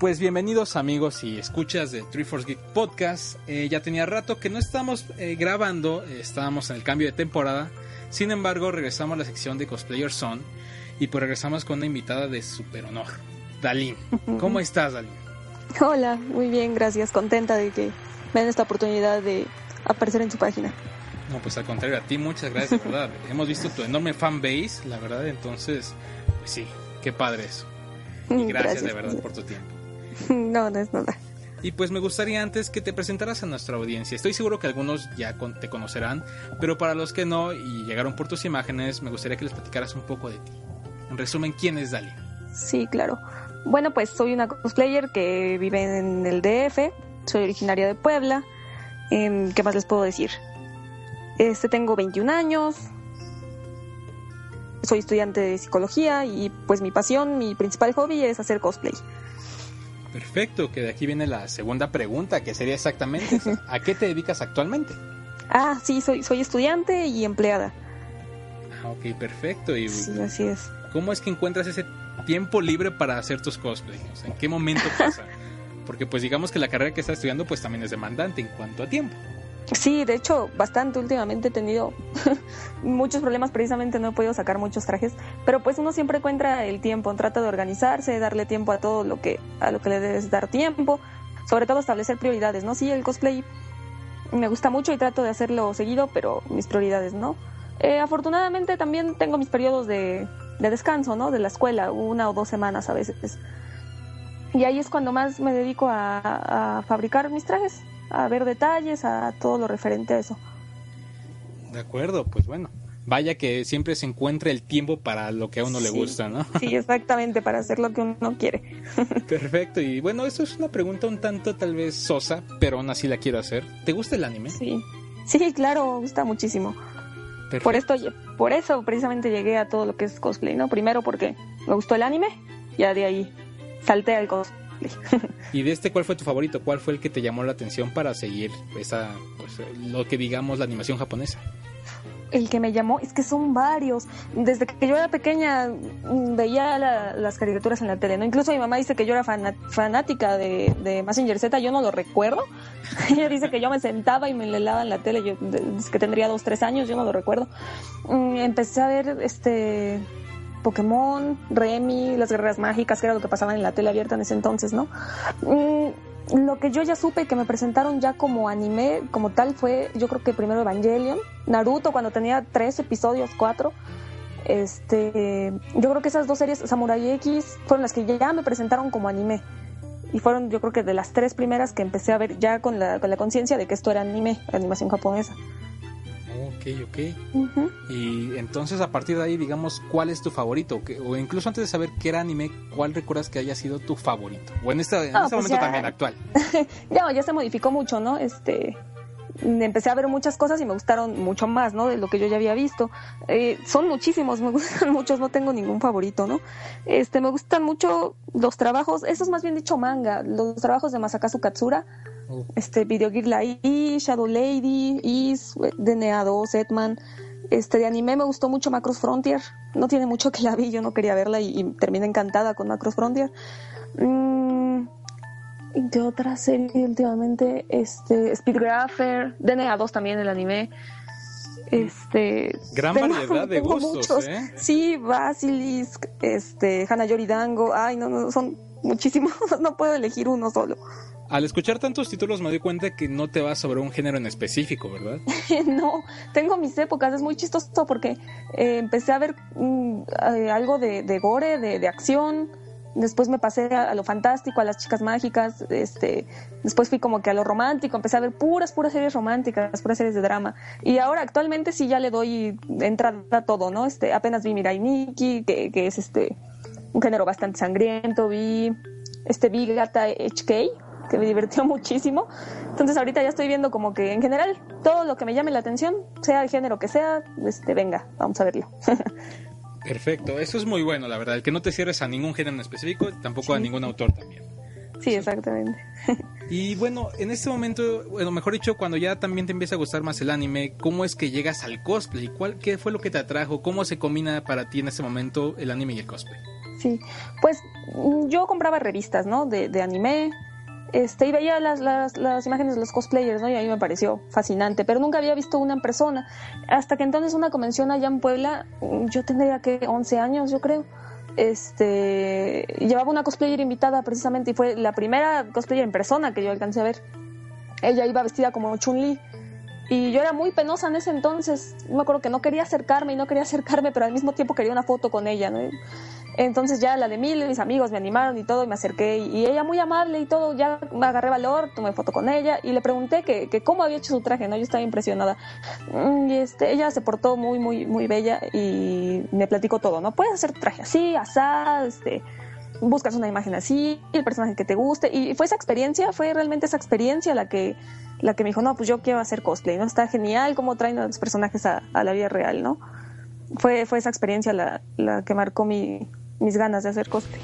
Pues bienvenidos amigos y escuchas de Force Geek Podcast. Eh, ya tenía rato que no estábamos eh, grabando, eh, estábamos en el cambio de temporada. Sin embargo, regresamos a la sección de Cosplayers Son y pues regresamos con una invitada de super honor, Dalín. ¿Cómo estás, Dalín? Hola, muy bien, gracias. Contenta de que me den esta oportunidad de aparecer en su página. No, pues al contrario, a ti muchas gracias, de verdad. Hemos visto tu enorme fan base, la verdad, entonces, pues sí, qué padre eso. Y gracias, de verdad por tu tiempo. No, no es nada. Y pues me gustaría antes que te presentaras a nuestra audiencia. Estoy seguro que algunos ya te conocerán, pero para los que no y llegaron por tus imágenes, me gustaría que les platicaras un poco de ti. En resumen, ¿quién es Dali? Sí, claro. Bueno, pues soy una cosplayer que vive en el DF, soy originaria de Puebla. Em, ¿Qué más les puedo decir? Este, tengo 21 años, soy estudiante de psicología y pues mi pasión, mi principal hobby es hacer cosplay. Perfecto, que de aquí viene la segunda pregunta, que sería exactamente, ¿a qué te dedicas actualmente? Ah, sí, soy, soy estudiante y empleada. Ah, ok, perfecto. Y, sí, así es. ¿Cómo es que encuentras ese tiempo libre para hacer tus cosplays? ¿En qué momento pasa? Porque pues digamos que la carrera que estás estudiando pues también es demandante en cuanto a tiempo. Sí, de hecho, bastante últimamente he tenido muchos problemas, precisamente no he podido sacar muchos trajes, pero pues uno siempre encuentra el tiempo, trata de organizarse, darle tiempo a todo lo que a lo que le debes dar tiempo, sobre todo establecer prioridades, ¿no? Sí, el cosplay me gusta mucho y trato de hacerlo seguido, pero mis prioridades, ¿no? Eh, afortunadamente también tengo mis periodos de, descanso, ¿no? De la escuela, una o dos semanas a veces. Y ahí es cuando más me dedico a fabricar mis trajes a ver detalles, a todo lo referente a eso. De acuerdo, pues bueno. Vaya que siempre se encuentra el tiempo para lo que a uno le gusta, ¿no? Sí, exactamente, para hacer lo que uno quiere. Perfecto, y bueno, esto es una pregunta un tanto tal vez sosa, pero aún así la quiero hacer. ¿Te gusta el anime? Sí, sí, claro, me gusta muchísimo. Por esto, por eso precisamente llegué a todo lo que es cosplay, ¿no? Primero porque me gustó el anime, ya de ahí salté al cosplay. ¿Y de este cuál fue tu favorito? ¿Cuál fue el que te llamó la atención para seguir esa, pues, lo que digamos la animación japonesa? El que me llamó, es que son varios. Desde que yo era pequeña mm, veía las caricaturas en la tele, ¿no? Incluso mi mamá dice que yo era fanática de, de Massinger Z, yo no lo recuerdo. Ella dice que yo me sentaba y me lelaba en la tele, yo que tendría dos, tres años, yo no lo recuerdo. Mm, empecé a ver este Pokémon, Remy, las guerreras mágicas, que era lo que pasaba en la tele abierta en ese entonces, ¿no? Mm, lo que yo ya supe que me presentaron ya como anime, como tal, fue yo creo que primero Evangelion, Naruto cuando tenía tres episodios, cuatro. Este, yo creo que esas dos series, Samurai X, fueron las que ya me presentaron como anime. Y fueron, yo creo que de las tres primeras que empecé a ver ya con la, con la conciencia de que esto era anime, animación japonesa. Ok, ok. Y entonces a partir de ahí, digamos, ¿cuál es tu favorito? O incluso antes de saber qué era anime, ¿cuál recuerdas que haya sido tu favorito? O en, este, este pues momento también actual. ya, ya se modificó mucho, ¿no? Este, empecé a ver muchas cosas y me gustaron mucho más, ¿no? De lo que yo ya había visto. Eh, son muchísimos, me gustan muchos, no tengo ningún favorito, ¿no? Este, me gustan mucho los trabajos, eso es más bien dicho manga, los trabajos de Masakazu Katsura este, Video Gear Lai, Shadow Lady, Is, DNA 2, Etman. Este, de anime me gustó mucho Macross Frontier. No tiene mucho que la vi, yo no quería verla y, terminé encantada con Macross Frontier. Mm, ¿Y de otra serie últimamente? Este, Speedgrapher, DNA 2 también el anime. Este, Gran variedad de gustos, ¿eh? Sí, Basilisk, este, Hana Yoridango. Ay, no, no, son muchísimos. no puedo elegir uno solo. Al escuchar tantos títulos me doy cuenta que no te vas sobre un género en específico, ¿verdad? no, tengo mis épocas, es muy chistoso porque eh, empecé a ver mm, eh, algo de, gore, de, acción, después me pasé a, lo fantástico, a las chicas mágicas, este, después fui como que a lo romántico, empecé a ver puras, puras series románticas, puras series de drama. Y ahora actualmente sí ya le doy entrada a todo, ¿no? Este, apenas vi Mirai Nikki, que, que es este un género bastante sangriento, vi este vi Gata HK, que me divirtió muchísimo. Entonces ahorita ya estoy viendo como que en general todo lo que me llame la atención, sea el género que sea, este, venga, vamos a verlo. Perfecto, eso es muy bueno, la verdad, el que no te cierres a ningún género en específico, tampoco a ningún autor también. Sí, exactamente. Y bueno, en este momento, bueno, mejor dicho, cuando ya también te empieza a gustar más el anime, ¿cómo es que llegas al cosplay? ¿Cuál, ¿Qué fue lo que te atrajo? ¿Cómo se combina para ti en este momento el anime y el cosplay? Sí, pues mm, yo compraba revistas, ¿no? De, de anime, este, y veía las, las, las, imágenes de los cosplayers, ¿no? Y a mí me pareció fascinante, pero nunca había visto una en persona. Hasta que entonces una convención allá en Puebla, mm, yo tendría que 11 años, yo creo. Este, llevaba una cosplayer invitada precisamente y fue la primera cosplayer en persona que yo alcancé a ver. Ella iba vestida como Chun-Li. Y yo era muy penosa en ese entonces. Me acuerdo que no quería acercarme y no quería acercarme, pero al mismo tiempo quería una foto con ella. ¿no? Entonces ya la de mil, mis amigos me animaron y todo, y me acerqué, y ella muy amable y todo, ya me agarré valor, tomé foto con ella, y le pregunté que, que cómo había hecho su traje, ¿no? Yo estaba impresionada. Mm, y este, ella se portó muy, muy, muy bella y me platicó todo, ¿no? Puedes hacer traje así, asá, este, buscas una imagen así, el personaje que te guste, y fue esa experiencia, fue realmente esa experiencia la que, la que me dijo, no, pues yo quiero hacer cosplay, ¿no? Está genial cómo traen los personajes a, a la vida real, ¿no? Fue, fue esa experiencia la, la que marcó mi, mis ganas de hacer cosplay.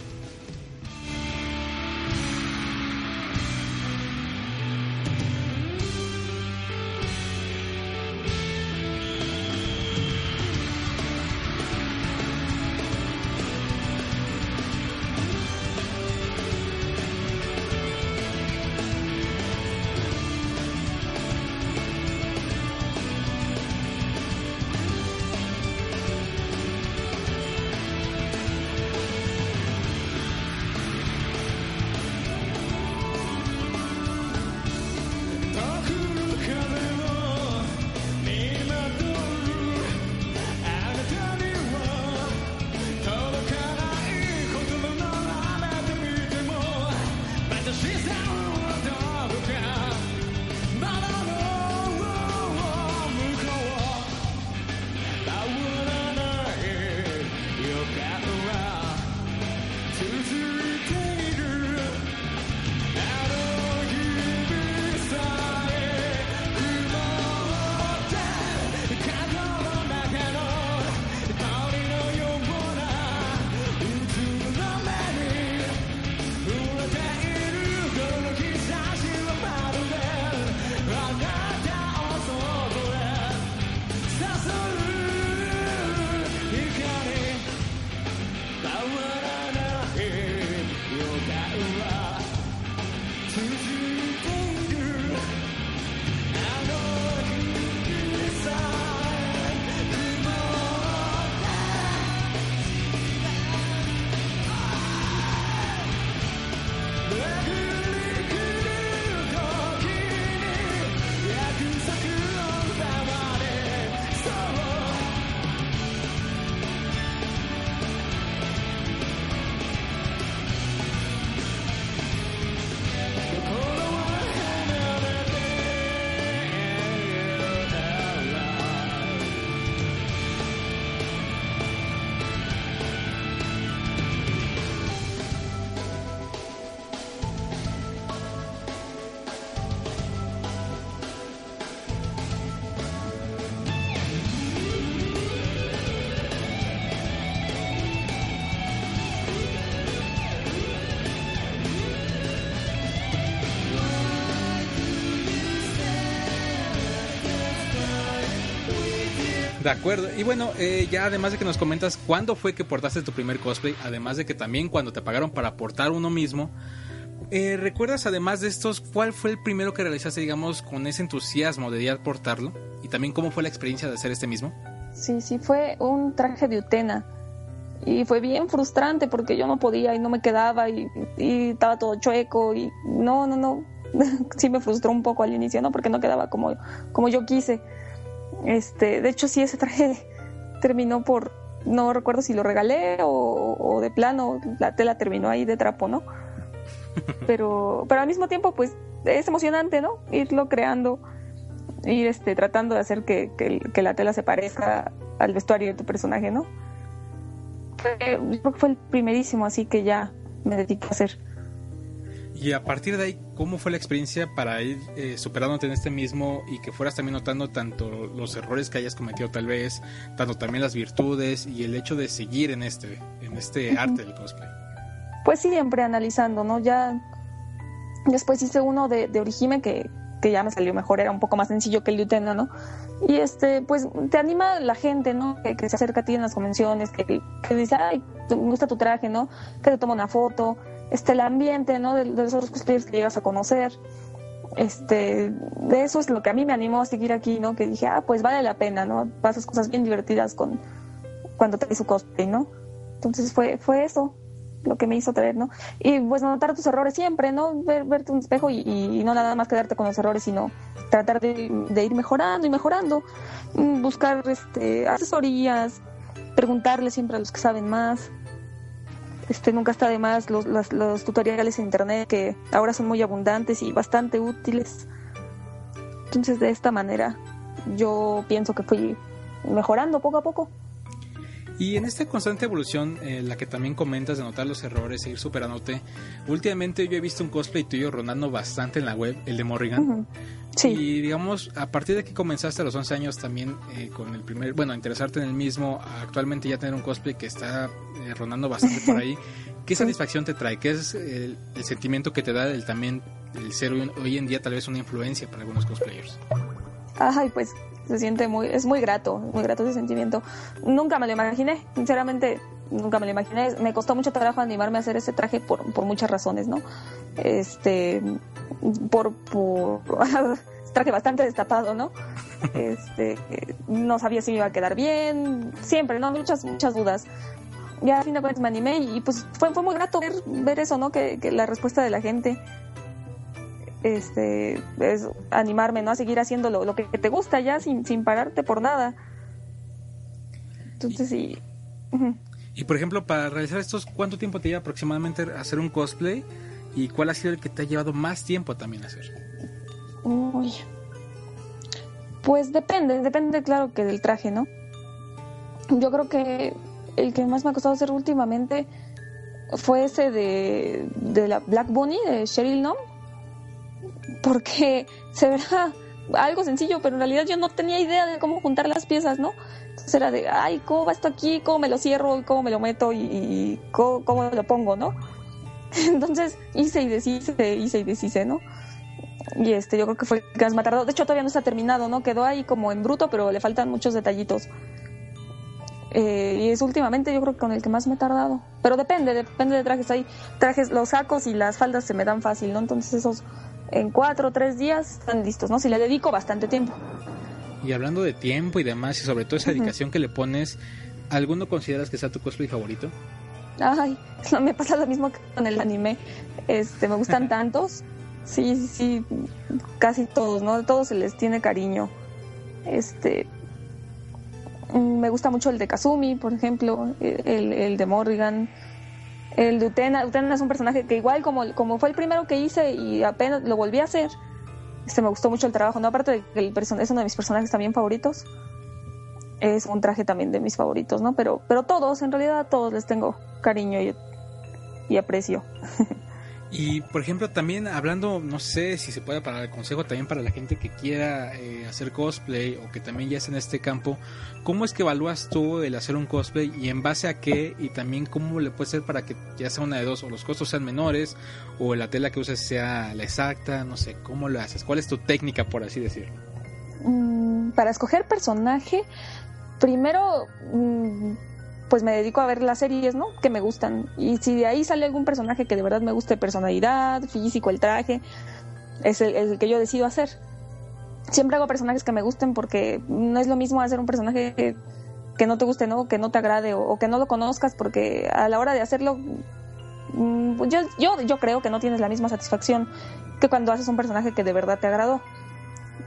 De acuerdo. Y bueno, eh, ya además de que nos comentas cuándo fue que portaste tu primer cosplay, además de que también cuando te pagaron para portar uno mismo, eh, ¿recuerdas además de estos cuál fue el primero que realizaste, digamos, con ese entusiasmo de ya portarlo? Y también cómo fue la experiencia de hacer este mismo? Sí, sí, fue un traje de Utena. Y fue bien frustrante porque yo no podía y no me quedaba y, y estaba todo chueco y no, no, no. sí me frustró un poco al inicio, ¿no? Porque no quedaba como, como yo quise. Este, de hecho, sí, ese traje terminó por, no recuerdo si lo regalé o, de plano la tela terminó ahí de trapo, ¿no? Pero, pero al mismo tiempo, pues es emocionante, ¿no? Irlo creando, ir este, tratando de hacer que, que, la tela se parezca al vestuario de tu personaje, ¿no? yo creo que fue el primerísimo, así que ya me dedico a hacer. Y a partir de ahí, ¿cómo fue la experiencia para ir eh, superándote en este mismo y que fueras también notando tanto los errores que hayas cometido tal vez, tanto también las virtudes y el hecho de seguir en este, en este arte del cosplay? Pues siempre analizando, ¿no? Ya después hice uno de, de Orihime que, que ya me salió mejor, era un poco más sencillo que el de Utena, ¿no? Y este, pues te anima la gente, ¿no? Que, se acerca a ti en las convenciones, que, que dice, ay, me gusta tu traje, ¿no? Que te toma una foto, este, el ambiente, ¿no? De, los otros cosplayers que llegas a conocer. Este, de eso es lo que a mí me animó a seguir aquí, ¿no? Que dije, ah, pues vale la pena, ¿no? Pasas cosas bien divertidas con cuando traes su cosplay, ¿no? Entonces fue, fue eso lo que me hizo traer, ¿no? Y pues notar tus errores siempre, ¿no? Ver, verte un espejo y, no nada más quedarte con los errores, sino tratar de, ir mejorando y mejorando, mm, buscar este, asesorías, preguntarle siempre a los que saben más. Este, nunca está de más los, los, tutoriales en internet que ahora son muy abundantes y bastante útiles. Entonces de esta manera yo pienso que fui mejorando poco a poco. Y en esta constante evolución, eh, la que también comentas de notar los errores e ir superándote, últimamente yo he visto un cosplay tuyo rondando bastante en la web, el de Morrigan. Sí. Y digamos, a partir de que comenzaste a los 11 años también eh, con el primer, bueno, interesarte en el mismo, actualmente ya tener un cosplay que está eh, rondando bastante por ahí, ¿qué satisfacción te trae? ¿Qué es el, sentimiento que te da el también el ser hoy en día tal vez una influencia para algunos cosplayers? Ay, pues se siente muy, es muy grato, muy grato ese sentimiento. Nunca me lo imaginé, sinceramente, nunca me lo imaginé. Me costó mucho trabajo animarme a hacer ese traje por, por muchas razones, ¿no? Este, por, por traje bastante destapado, ¿no? Este, no sabía si me iba a quedar bien, siempre, ¿no? Muchas, muchas dudas. Y a fin de cuentas me animé y pues fue, fue muy grato ver, ver eso, ¿no? Que, que la respuesta de la gente este, es animarme, ¿no? A seguir haciendo lo, que te gusta ya sin, sin pararte por nada. Entonces, sí. Y por ejemplo, para realizar estos, ¿cuánto tiempo te lleva aproximadamente hacer un cosplay? ¿Y cuál ha sido el que te ha llevado más tiempo también a hacer? Uy. Pues depende, depende, claro, que del traje, ¿no? Yo creo que el que más me ha costado hacer últimamente fue ese de, de la Black Bunny de Cheryl Nom porque se verá algo sencillo, pero en realidad yo no tenía idea de cómo juntar las piezas, ¿no? Entonces era de, ay, ¿cómo va esto aquí? ¿Cómo me lo cierro? ¿Cómo me lo meto? ¿Y, cómo, lo pongo, no? Entonces hice y deshice, hice y deshice, ¿no? Y este, yo creo que fue el que más tardó. De hecho, todavía no está terminado, ¿no? Quedó ahí como en bruto, pero le faltan muchos detallitos. Eh, y es últimamente yo creo que con el que más me he tardado. Pero depende, depende de trajes. Hay trajes, los sacos y las faldas se me dan fácil, ¿no? Entonces esos en cuatro o tres días están listos, ¿no? Si le dedico bastante tiempo. Y hablando de tiempo y demás, y sobre todo esa dedicación que le pones, ¿alguno consideras que sea tu cosplay favorito? Ay, no, me pasa lo mismo que con el anime. Este, me gustan tantos. Sí, sí, sí, casi todos, ¿no? Todos se les tiene cariño. Este, mm, me gusta mucho el de Kazumi, por ejemplo, el, el de Morrigan el de Utena, Utena es un personaje que igual como, como fue el primero que hice y apenas lo volví a hacer, este, me gustó mucho el trabajo, ¿no? Aparte de que el es uno de mis personajes también favoritos, es un traje también de mis favoritos, ¿no? Pero, pero todos, en realidad a todos les tengo cariño y, y aprecio. Y por ejemplo, también hablando, no sé si se puede para el consejo también para la gente que quiera eh, hacer cosplay o que también ya está en este campo, ¿cómo es que evalúas tú el hacer un cosplay y en base a qué? Y también cómo le puede ser para que ya sea una de dos, o los costos sean menores o la tela que uses sea la exacta, no sé, ¿cómo lo haces? ¿Cuál es tu técnica, por así decirlo? Mm, para escoger personaje, primero... Mm, pues me dedico a ver las series, ¿no? Que me gustan. Y si de ahí sale algún personaje que de verdad me guste, personalidad, físico, el traje, es el, que yo decido hacer. Siempre hago personajes que me gusten porque no es lo mismo hacer un personaje que, no te guste, ¿no? Que no te agrade o, que no lo conozcas porque a la hora de hacerlo, mm, yo, yo, yo creo que no tienes la misma satisfacción que cuando haces un personaje que de verdad te agradó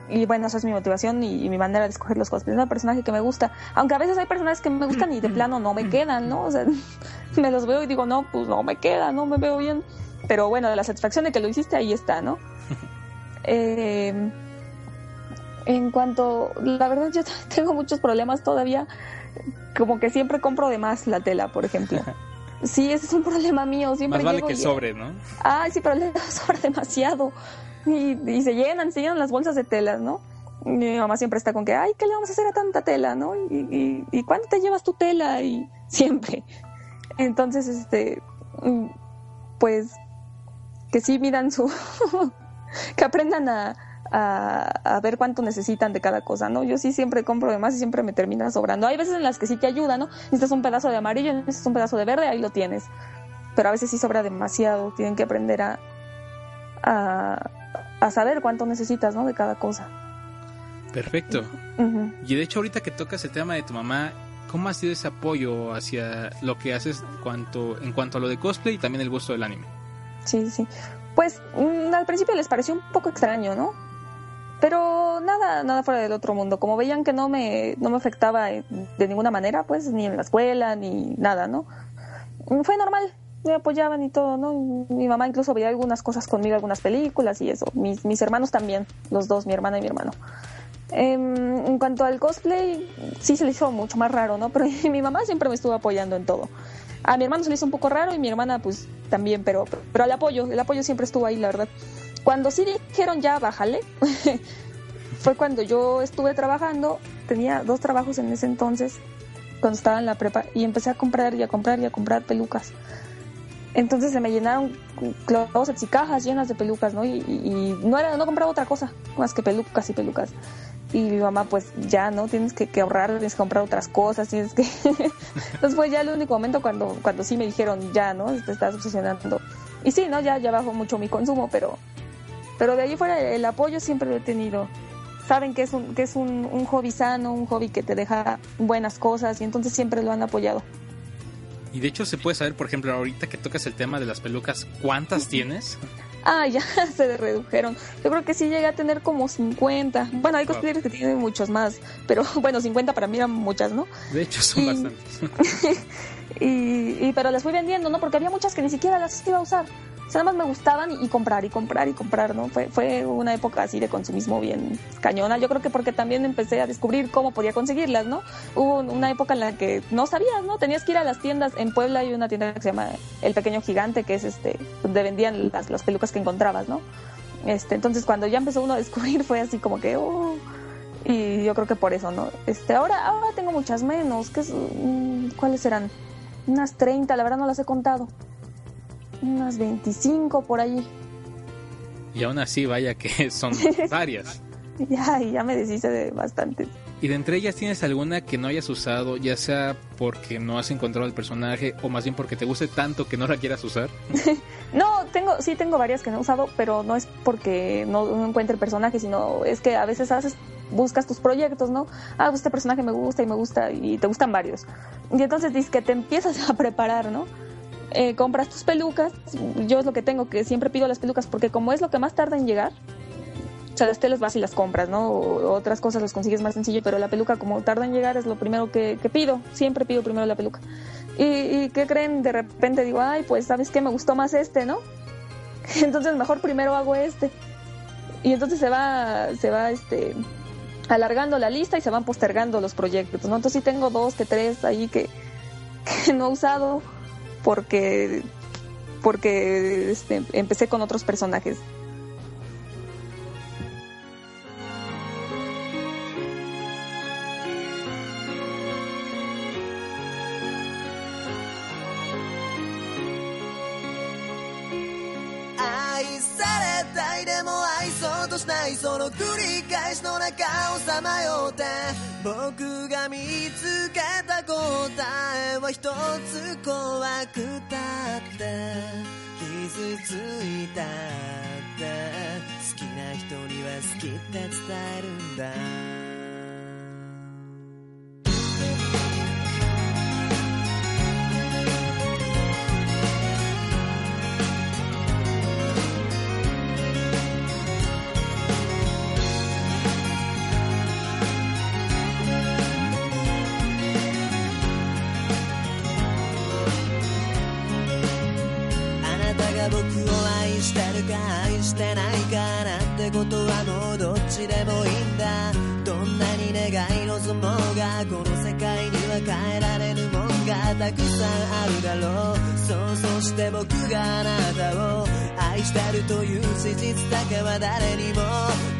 y bueno, esa es mi motivación y, mi manera de escoger los cosplays. Es un personaje que me gusta. Aunque a veces hay personajes que me gustan y de plano no me quedan, ¿no? O sea, me los veo y digo, no, pues no me queda, no me veo bien. Pero bueno, la satisfacción de que lo hiciste ahí está, ¿no? Eh, en cuanto, la verdad yo tengo muchos problemas todavía, como que siempre compro de más la tela, por ejemplo. Sí, ese es un problema mío. Siempre más vale que sobre, ¿no? Ay, sí, pero le sobra demasiado y, se llenan, se llenan las bolsas de telas, ¿no? mi mamá siempre está con que, ay, ¿qué le vamos a hacer a tanta tela, no? Y, y, ¿cuándo te llevas tu tela? Y siempre. Entonces, este, pues, que sí miran su, que aprendan a, a, ver cuánto necesitan de cada cosa, ¿no? Yo sí siempre compro de más y siempre me termina sobrando. Hay veces en las que sí te ayuda, ¿no? Necesitas un pedazo de amarillo, necesitas un pedazo de verde, ahí lo tienes. Pero a veces sí sobra demasiado, tienen que aprender a, saber cuánto necesitas, ¿no? De cada cosa. Perfecto. Y de hecho ahorita que tocas el tema de tu mamá, ¿cómo ha sido ese apoyo hacia lo que haces cuanto, en cuanto a lo de cosplay y también el gusto del anime? Sí, sí. Pues mm, al principio les pareció un poco extraño, ¿no? Pero nada, nada fuera del otro mundo. Como veían que no me, no me afectaba de ninguna manera, pues ni en la escuela, ni nada, ¿no? Fue normal, me apoyaban y todo, ¿no? Mi mamá incluso veía algunas cosas conmigo, algunas películas y eso. Mis, mis hermanos también, los dos, mi hermana y mi hermano. Em, en cuanto al cosplay, sí se le hizo mucho más raro, ¿no? Pero mi mamá siempre me estuvo apoyando en todo. A mi hermano se le hizo un poco raro y mi hermana pues también, pero, pero el apoyo, el apoyo siempre estuvo ahí, la verdad. Cuando sí dijeron ya, bájale, fue cuando yo estuve trabajando, tenía dos trabajos en ese entonces, cuando estaba en la prepa, y empecé a comprar y a comprar y a comprar pelucas. Entonces se me llenaron closets y cajas llenas de pelucas, ¿no? Y, no era, no compraba otra cosa más que pelucas y pelucas. Y mi mamá, pues ya, ¿no? Tienes que, ahorrar, tienes que comprar otras cosas, tienes que... Entonces fue ya el único momento cuando, cuando sí me dijeron, ya, ¿no? Te estás obsesionando. Y sí, ¿no? Ya, ya bajó mucho mi consumo, pero, pero de ahí fuera el apoyo siempre lo he tenido. Saben que es, un, que es un, un hobby sano, un hobby que te deja buenas cosas y entonces siempre lo han apoyado. Y de hecho se puede saber, por ejemplo, ahorita que tocas el tema de las pelucas, ¿cuántas tienes? Ah, ya se redujeron. Yo creo que sí llegué a tener como 50. Bueno, hay cosplayers que tienen muchos más, pero bueno, 50 para mí eran muchas, ¿no? De hecho, son bastantes. y, y, pero las fui vendiendo, ¿no? Porque había muchas que ni siquiera las iba a usar. O sea, nada más me gustaban y, comprar y comprar y comprar, ¿no? Fue, fue una época así de consumismo bien cañona. Yo creo que porque también empecé a descubrir cómo podía conseguirlas, ¿no? Hubo una época en la que no sabías, ¿no? Tenías que ir a las tiendas. En Puebla hay una tienda que se llama El Pequeño Gigante, que es este, donde vendían las, las pelucas que encontrabas, ¿no? Este, entonces cuando ya empezó uno a descubrir fue así como que, oh, y yo creo que por eso, ¿no? Este, ahora, ahora tengo muchas menos, ¿qué mm, ¿cuáles serán? Unas 30, la verdad no las he contado unas 25 por allí. Y aún así, vaya que son varias. ya, ya me deshice de bastantes. ¿Y de entre ellas tienes alguna que no hayas usado, ya sea porque no has encontrado el personaje o más bien porque te guste tanto que no la quieras usar? no, tengo, sí tengo varias que no he usado, pero no es porque no, no encuentre el personaje, sino es que a veces haces buscas tus proyectos, ¿no? Ah, pues este personaje me gusta y me gusta y te gustan varios. Y entonces dices que te empiezas a preparar, ¿no? Eh, compras tus pelucas. Yo es lo que tengo, que siempre pido las pelucas, porque como es lo que más tarda en llegar, o sea, las telas vas y las compras, ¿no? O otras cosas las consigues más sencillo, pero la peluca como tarda en llegar es lo primero que, pido. Siempre pido primero la peluca. ¿Y, ¿Y qué creen? De repente digo, ay, pues, ¿sabes qué? Me gustó más este, ¿no? Entonces mejor primero hago este. Y entonces se va, se va, este, alargando la lista y se van postergando los proyectos, ¿no? Entonces sí tengo dos que tres ahí que, que no he usado porque, porque este, empecé con otros personajes. も愛そうとしないその繰り返しの中をさまよって僕が見つけた答えは一つ怖くたって傷ついたって好きな人には好きって伝えるんだ愛してないかなんてことはもうどっちでもいいんだどんなに願い望もうがこの世界には変えられるもんがたくさんあるだろう。そうそして僕があなたを愛してるという事実だけは誰にも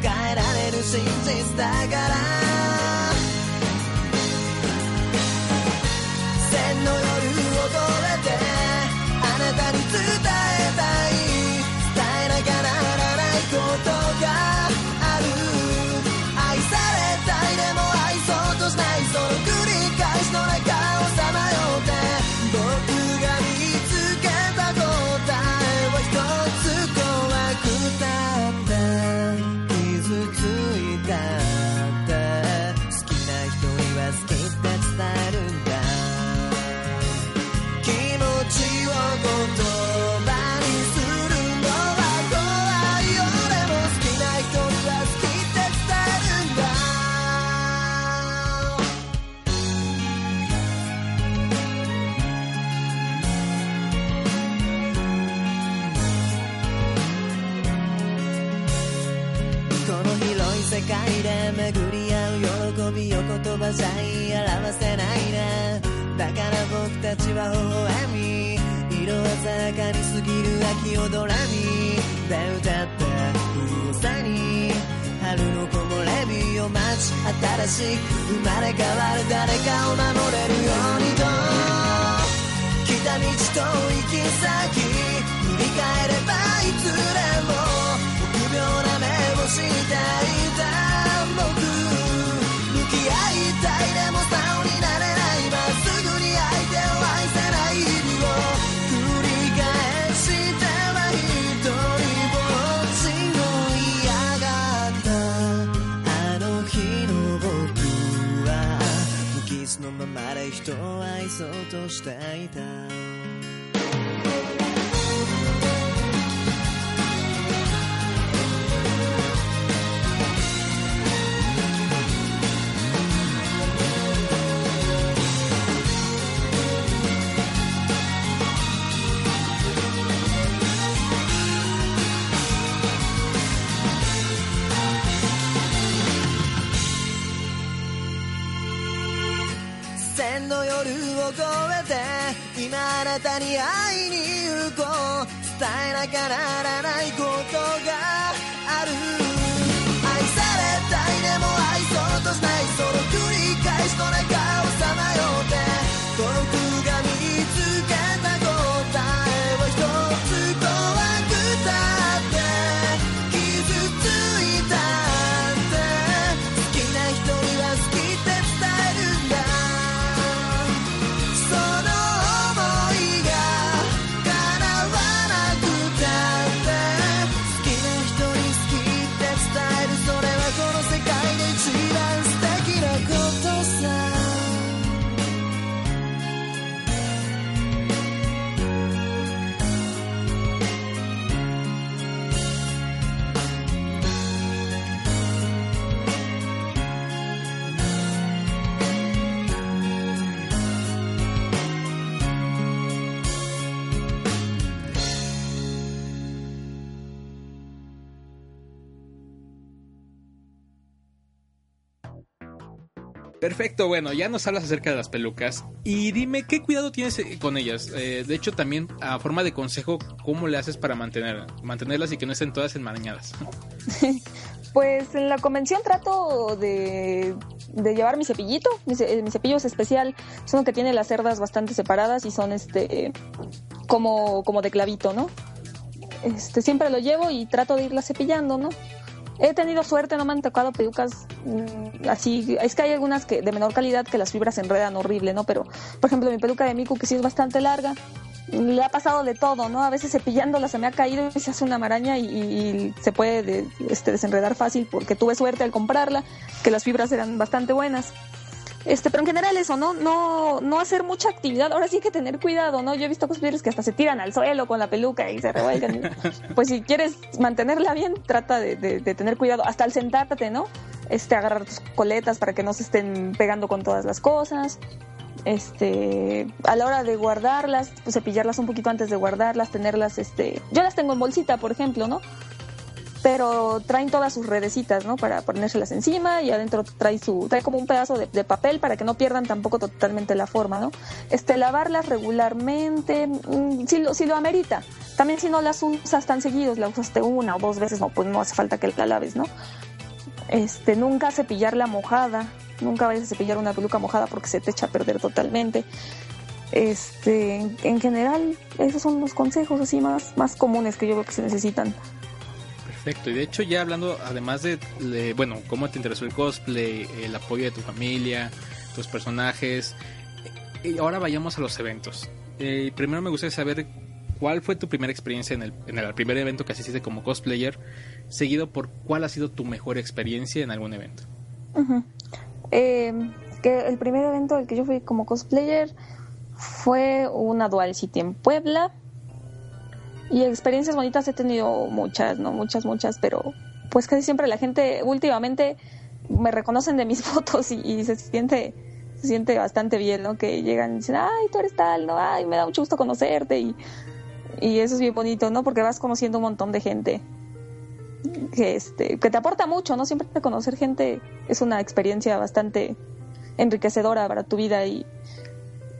変えられる真実だから千の夜を越えてあなたに伝え巡り合う喜びを言葉じゃ言い表せないな。だから僕たちは微笑み。色鮮やかに過ぎる秋をドラミ。で歌った風さに。春の木漏れ日を待ち新しく生まれ変わる誰かを守れるようにと。来た道と行き先振り返ればいつでも臆病な目をしてい。たそうとしていた。なたに会いに行こう。伝えなきゃならないことがある。Perfecto, bueno, ya nos hablas acerca de las pelucas y dime qué cuidado tienes eh, con ellas. Eh, de hecho, también a forma de consejo, ¿cómo le haces para mantener, mantenerlas y que no estén todas enmarañadas? Pues en la convención trato de, llevar mi cepillito. Mi, ce- mi cepillo es especial. Es uno que tiene las cerdas bastante separadas y son este como, como de clavito, ¿no? Este, siempre lo llevo y trato de irla cepillando, ¿no? He tenido suerte, no me han tocado pelucas mm, así. Es que hay algunas que de menor calidad que las fibras se enredan horrible, ¿no? Pero, por ejemplo, mi peluca de Miku, que sí es bastante larga, le ha pasado de todo, ¿no? A veces cepillándola se me ha caído y se hace una maraña y, se puede de- este, desenredar fácil porque tuve suerte al comprarla, que las fibras eran bastante buenas. Este, pero en general eso, ¿no? No, no hacer mucha actividad. Ahora sí hay que tener cuidado, ¿no? Yo he visto cosplayers que hasta se tiran al suelo con la peluca y se revuelcan. pues si quieres mantenerla bien, trata de, de- de tener cuidado. Hasta al sentarte, ¿no? Este, agarrar tus coletas para que no se estén pegando con todas las cosas. Este, a la hora de guardarlas, pues cepillarlas un poquito antes de guardarlas, tenerlas, este, yo las tengo en bolsita, por ejemplo, ¿no? Pero traen todas sus redecitas, ¿no? Para ponérselas encima y adentro trae su trae como un pedazo de, papel para que no pierdan tampoco totalmente la forma, ¿no? Este lavarlas regularmente, mm, si lo si lo amerita. También si no las usas tan seguidos, la usaste una o dos veces, no pues no hace falta que la laves, ¿no? Este, nunca cepillarla mojada, nunca vayas a cepillar una peluca mojada porque se te echa a perder totalmente. Este, en general, esos son los consejos así más más comunes que yo creo que se necesitan. Perfecto, y de hecho ya hablando, además de, bueno, cómo te interesó el cosplay, el apoyo de tu familia, tus personajes, y ahora vayamos a los eventos. Eh, primero me gustaría saber cuál fue tu primera experiencia en el, en el primer evento que asististe como cosplayer, seguido por cuál ha sido tu mejor experiencia en algún evento. Eh, que el primer evento al que yo fui como cosplayer fue una Dual City en Puebla. Y experiencias bonitas he tenido muchas, ¿no? Muchas, muchas, pero pues casi siempre la gente últimamente me reconocen de mis fotos y, se siente se siente bastante bien, ¿no? Que llegan y dicen, ay, tú eres tal, ¿no? Ay, me da mucho gusto conocerte y, y eso es bien bonito, ¿no? Porque vas conociendo un montón de gente. que, este, que te aporta mucho, ¿no? Siempre conocer gente es una experiencia bastante enriquecedora para tu vida y,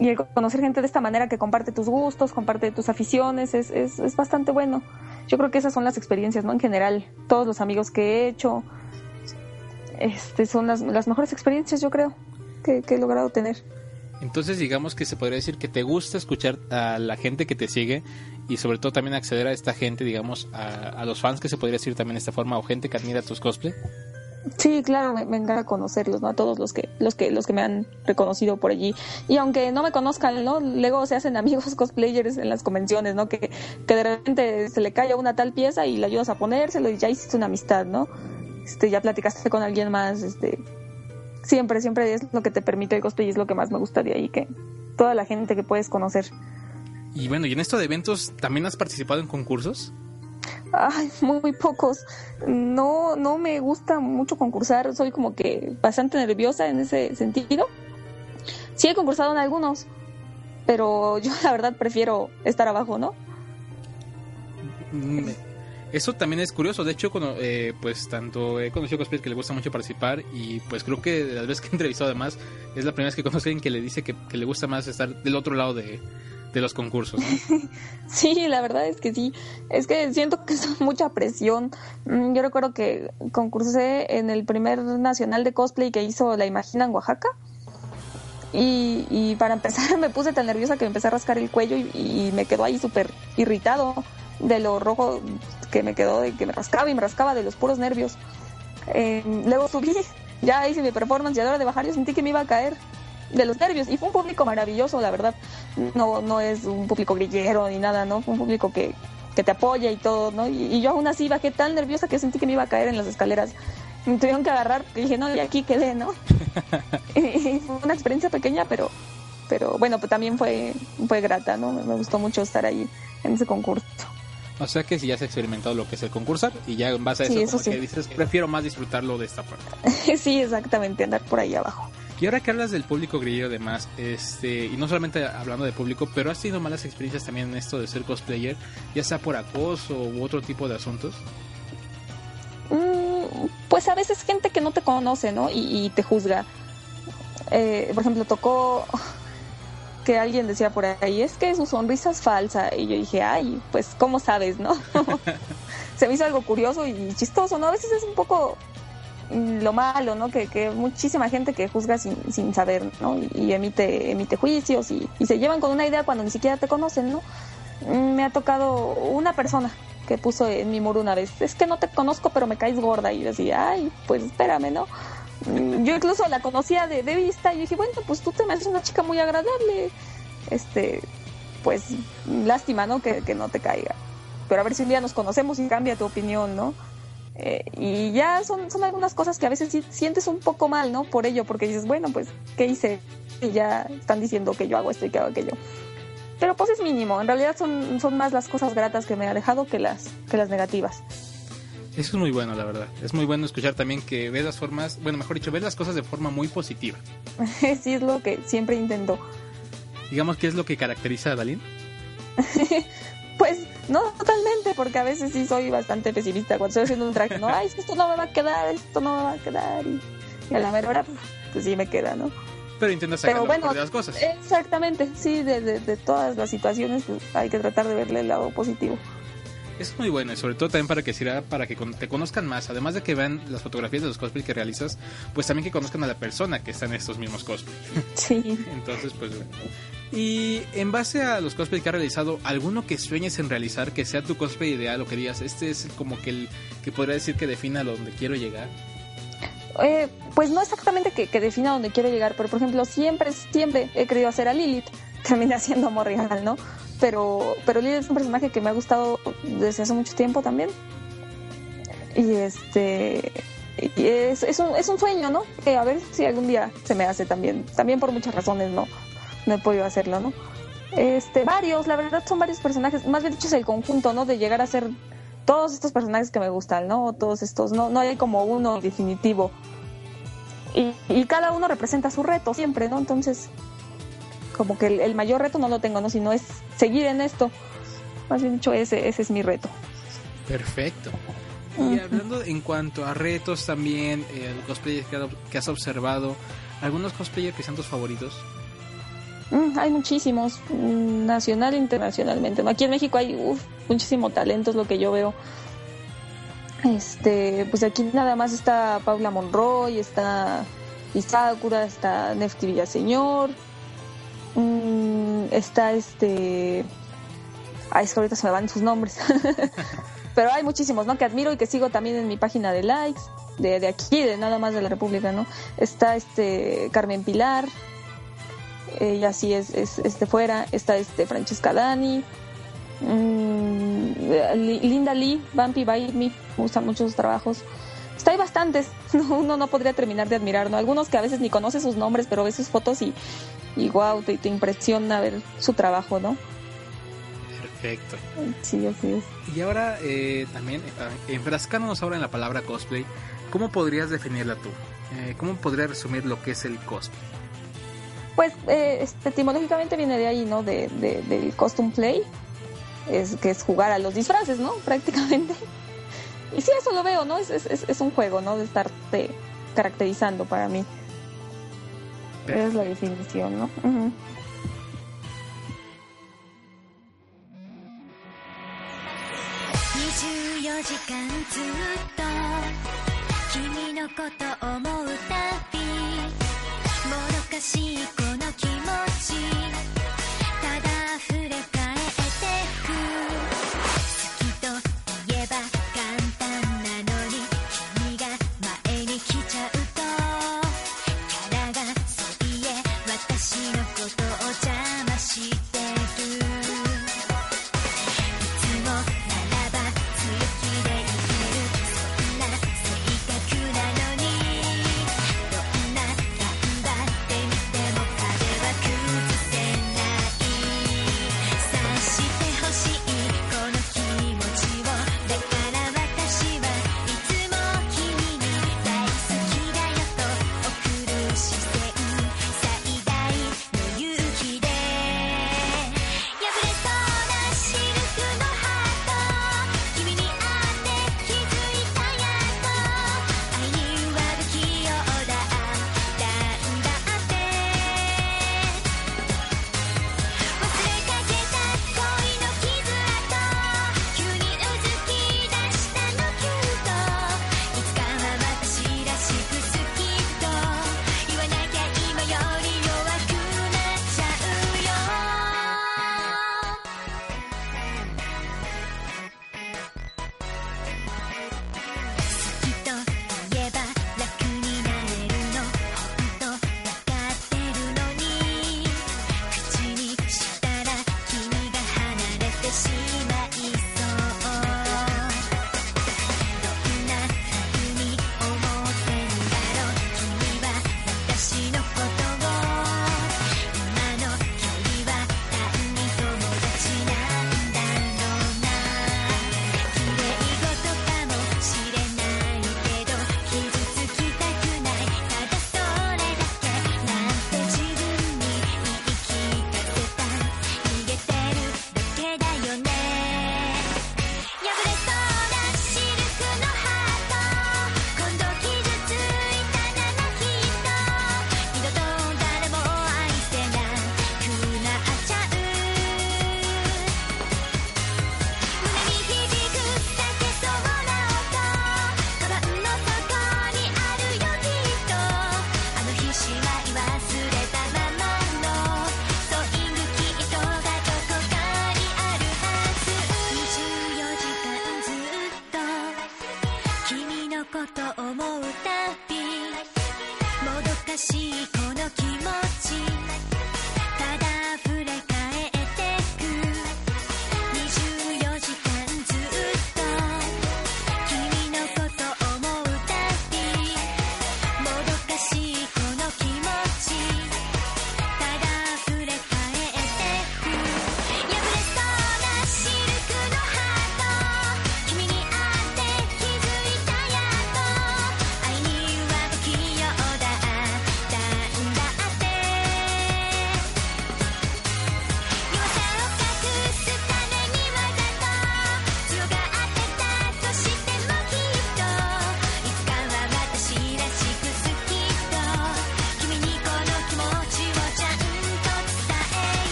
y el conocer gente de esta manera que comparte tus gustos, comparte tus aficiones, es, es, es bastante bueno. Yo creo que esas son las experiencias, ¿no? En general, todos los amigos que he hecho, este, son las, las mejores experiencias, yo creo, que, he logrado tener. Entonces digamos que se podría decir que te gusta escuchar a la gente que te sigue y sobre todo también acceder a esta gente, digamos, a, a los fans que se podría decir también de esta forma o gente que admira tus cosplay. Sí, claro, me, me encanta conocerlos, ¿no? A todos los que, los que, los que me han reconocido por allí. Y aunque no me conozcan, ¿no? Luego se hacen amigos cosplayers en las convenciones, ¿no? Que, que de repente se le cae una tal pieza y le ayudas a ponérselo y ya hiciste una amistad, ¿no? Este, ya platicaste con alguien más, este. Siempre, siempre es lo que te permite el cosplay y es lo que más me gusta de ahí, que toda la gente que puedes conocer. Y bueno, y en esto de eventos, ¿también has participado en concursos? Ay, muy pocos. No, no me gusta mucho concursar. Soy como que bastante nerviosa en ese sentido. Sí he concursado en algunos, pero yo la verdad prefiero estar abajo, ¿no? Mm, Eso también es curioso. De hecho, cuando, eh, pues tanto he conocido cosplayers que le gusta mucho participar y pues creo que de las veces que he entrevistado además es la primera vez que conozco a alguien que le dice que, que le gusta más estar del otro lado de, de los concursos. ¿no? Sí, la verdad es que sí. Es que siento que es mucha presión. Mm, Yo recuerdo que concursé en el primer nacional de cosplay que hizo La Imagina en Oaxaca. Y, y para empezar me puse tan nerviosa que me empecé a rascar el cuello y, me quedó ahí súper irritado de lo rojo que me quedó, de que me rascaba y me rascaba de los puros nervios. Eh, luego subí, ya hice mi performance y a la hora de bajar yo sentí que me iba a caer de los nervios y fue un público maravilloso, la verdad. No, no es un público grillero ni nada, ¿no? Fue un público que, que te apoya y todo, ¿no? Y, y yo aún así bajé tan nerviosa que sentí que me iba a caer en las escaleras. Me tuvieron que agarrar y dije, no, y aquí quedé, ¿no? y fue una experiencia pequeña, pero, pero bueno, pues también fue, fue grata, ¿no? Me gustó mucho estar ahí en ese concurso. O sea que si ya has experimentado lo que es el concursar y ya en base a eso, Sí, eso como sí. que dices, prefiero más disfrutarlo de esta parte. sí, exactamente, andar por ahí abajo. Y ahora que hablas del público grillero demás, este, y no solamente hablando de público, pero has tenido malas experiencias también en esto de ser cosplayer, ya sea por acoso u otro tipo de asuntos. Mm, pues a veces gente que no te conoce, ¿no? Y, y te juzga. Eh, por ejemplo, tocó que alguien decía por ahí, es que su sonrisa es falsa. Y yo dije, ay, pues, ¿cómo sabes, no? Se me hizo algo curioso y chistoso, ¿no? A veces es un poco lo malo, ¿no? Que, que muchísima gente que juzga sin, sin saber, ¿no? Y, emite, emite juicios y, y se llevan con una idea cuando ni siquiera te conocen, ¿no? Mm, Me ha tocado una persona que puso en mi muro una vez, es que no te conozco pero me caes gorda y yo decía, ay, pues espérame, ¿no? Mm, Yo incluso la conocía de, de vista y dije, bueno, pues tú te me haces una chica muy agradable, este, pues lástima, ¿no? Que, que no te caiga. Pero a ver si un día nos conocemos y cambia tu opinión, ¿no? Eh, y ya son, son algunas cosas que a veces sí sientes un poco mal, ¿no? Por ello, porque dices, bueno, pues, ¿qué hice? Y ya están diciendo que yo hago esto y que hago aquello. Pero pues es mínimo, en realidad son, son más las cosas gratas que me ha dejado que las, que las negativas. Eso es muy bueno, la verdad. Es muy bueno escuchar también que ves las formas, bueno, mejor dicho, ves las cosas de forma muy positiva. sí, es lo que siempre intento. Digamos, ¿qué es lo que caracteriza a Dalín? Pues no totalmente, porque a veces sí soy bastante pesimista cuando estoy haciendo un traje, ¿no? Ay, esto no me va a quedar, esto no me va a quedar. Y, y a la mera pues, pues sí me queda, ¿no? Pero intentas sacar bueno, de las cosas. exactamente, sí, de, de, de todas las situaciones pues, hay que tratar de verle el lado positivo. Es muy bueno y sobre todo también para que sirva para que te conozcan más. Además de que vean las fotografías de los cosplays que realizas, pues también que conozcan a la persona que está en estos mismos cosplays. Sí. Entonces, pues bueno. Y en base a los cosplays que has realizado, ¿alguno que sueñes en realizar que sea tu cosplay ideal o que digas, este es como que el que podría decir que defina a donde quiero llegar? Eh, pues no exactamente que, que defina dónde quiero llegar, pero por ejemplo, siempre, siempre he querido hacer a Lilith. Terminé siendo Morrigal, ¿no? Pero, pero Lilith es un personaje que me ha gustado desde hace mucho tiempo también. Y este. Y es, es, un, es un sueño, ¿no? Que a ver si algún día se me hace también. También por muchas razones, ¿no? no he podido hacerlo, ¿no? Este, varios, la verdad son varios personajes, más bien dicho es el conjunto, ¿no? De llegar a ser todos estos personajes que me gustan, ¿no? Todos estos, no, no hay como uno definitivo. Y, y cada uno representa su reto siempre, ¿no? Entonces, como que el, mayor reto no lo tengo, ¿no? Sino es seguir en esto. Más bien dicho, ese, ese es mi reto. Perfecto. Y hablando en cuanto a retos también, eh, que, has observado, ¿algunos cosplayers que sean tus favoritos? Mm, hay muchísimos, mm, nacional e internacionalmente. Aquí en México hay uf, muchísimo talento, es lo que yo veo. Este, pues aquí nada más está Paula Monroy, está Isakura, está Nefti Villaseñor, mm, está este. Ay, es que ahorita se me van sus nombres. Pero hay muchísimos, ¿no? Que admiro y que sigo también en mi página de likes, de, de aquí, de nada más de la República, ¿no? Está este Carmen Pilar, ella sí es, de fuera, está este Francesca Dani, mm, Linda Lee, Bumpy by Me, me gustan mucho sus trabajos. O sea, hay bastantes, uno no podría terminar de admirar, ¿no? Algunos que a veces ni conoce sus nombres, pero ve sus fotos y, y wow, te, te impresiona ver su trabajo, ¿no? Perfecto. Sí, así es. Y ahora eh, también, eh, enfrascándonos ahora en la palabra cosplay, ¿cómo podrías definirla tú? Eh, ¿Cómo podrías resumir lo que es el cosplay? pues eh, este, etimológicamente viene de ahí, ¿no? De, de, del costume play, es, que es jugar a los disfraces, ¿no? Prácticamente. Y sí, eso lo veo, ¿no? Es, es, un juego, ¿no? De estarte caracterizando para mí. Esa es la definición, ¿no? Uh -huh. ¿24 しいこの気持ち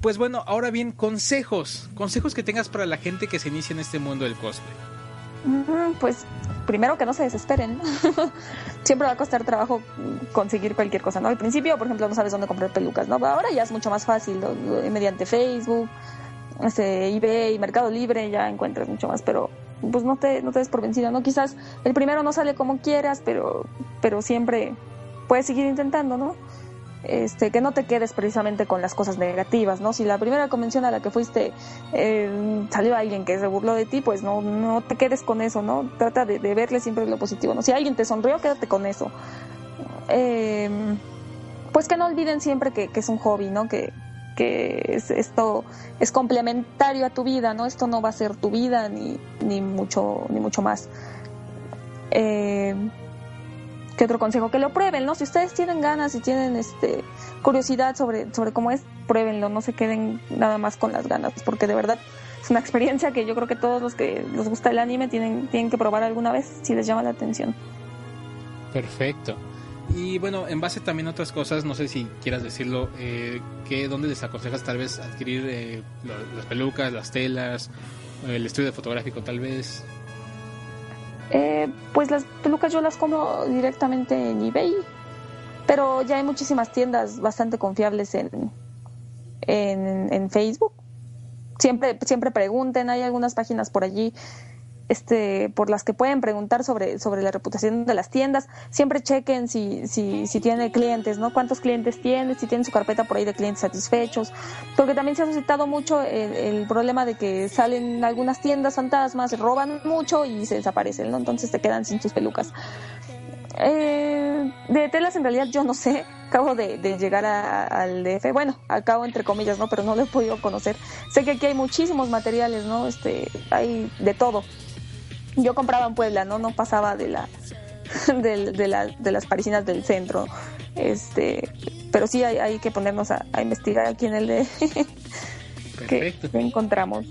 pues bueno, ahora bien, consejos. Consejos que tengas para la gente que se inicia en este mundo del cosplay. Pues primero que no se desesperen. Siempre va a costar trabajo conseguir cualquier cosa, ¿no? Al principio, por ejemplo, no sabes dónde comprar pelucas, ¿no? Ahora ya es mucho más fácil, mediante Facebook, este, eBay, Mercado Libre, ya encuentras mucho más, pero pues no te, no te des por vencido, ¿no? Quizás el primero no sale como quieras, pero, pero siempre puedes seguir intentando, ¿no? Este, que no te quedes precisamente con las cosas negativas, ¿no? Si la primera convención a la que fuiste eh, salió alguien que se burló de ti, pues no, no te quedes con eso, ¿no? Trata de, verle siempre lo positivo, ¿no? Si alguien te sonrió, quédate con eso. Eh, pues que no olviden siempre que, es un hobby, ¿no? Que, que es- esto es complementario a tu vida, ¿no? Esto no va a ser tu vida ni, ni mucho ni mucho más. Eh, ¿Qué otro consejo? Que lo prueben, ¿no? Si ustedes tienen ganas y tienen este curiosidad sobre, sobre cómo es, pruébenlo, no se queden nada más con las ganas, porque de verdad es una experiencia que yo creo que todos los que les gusta el anime tienen, tienen que probar alguna vez si les llama la atención. Perfecto. Y bueno, en base también a otras cosas, no sé si quieras decirlo, eh, que ¿dónde les aconsejas tal vez adquirir eh, las pelucas, las telas, el estudio fotográfico tal vez? Eh, pues las pelucas yo las compro directamente en eBay, pero ya hay muchísimas tiendas bastante confiables en, en, en Facebook. Siempre, siempre pregunten, hay algunas páginas por allí este, por las que pueden preguntar sobre, sobre la reputación de las tiendas. Siempre chequen si, si, si tiene clientes, ¿no? ¿Cuántos clientes tiene? Si tiene su carpeta por ahí de clientes satisfechos. Porque también se ha suscitado mucho el, problema de que salen algunas tiendas fantasmas, roban mucho y se desaparecen, ¿no? Entonces te quedan sin tus pelucas. Eh, de telas en realidad yo no sé, acabo de, de llegar al DF, bueno, acabo entre comillas, ¿no? Pero no lo he podido conocer. Sé que aquí hay muchísimos materiales, ¿no? Este, hay de todo. Yo compraba en Puebla, ¿no? No pasaba de la de, de la- de las parisinas del centro. Este, pero sí hay, hay que ponernos a, a investigar aquí en el que, Perfecto. que encontramos.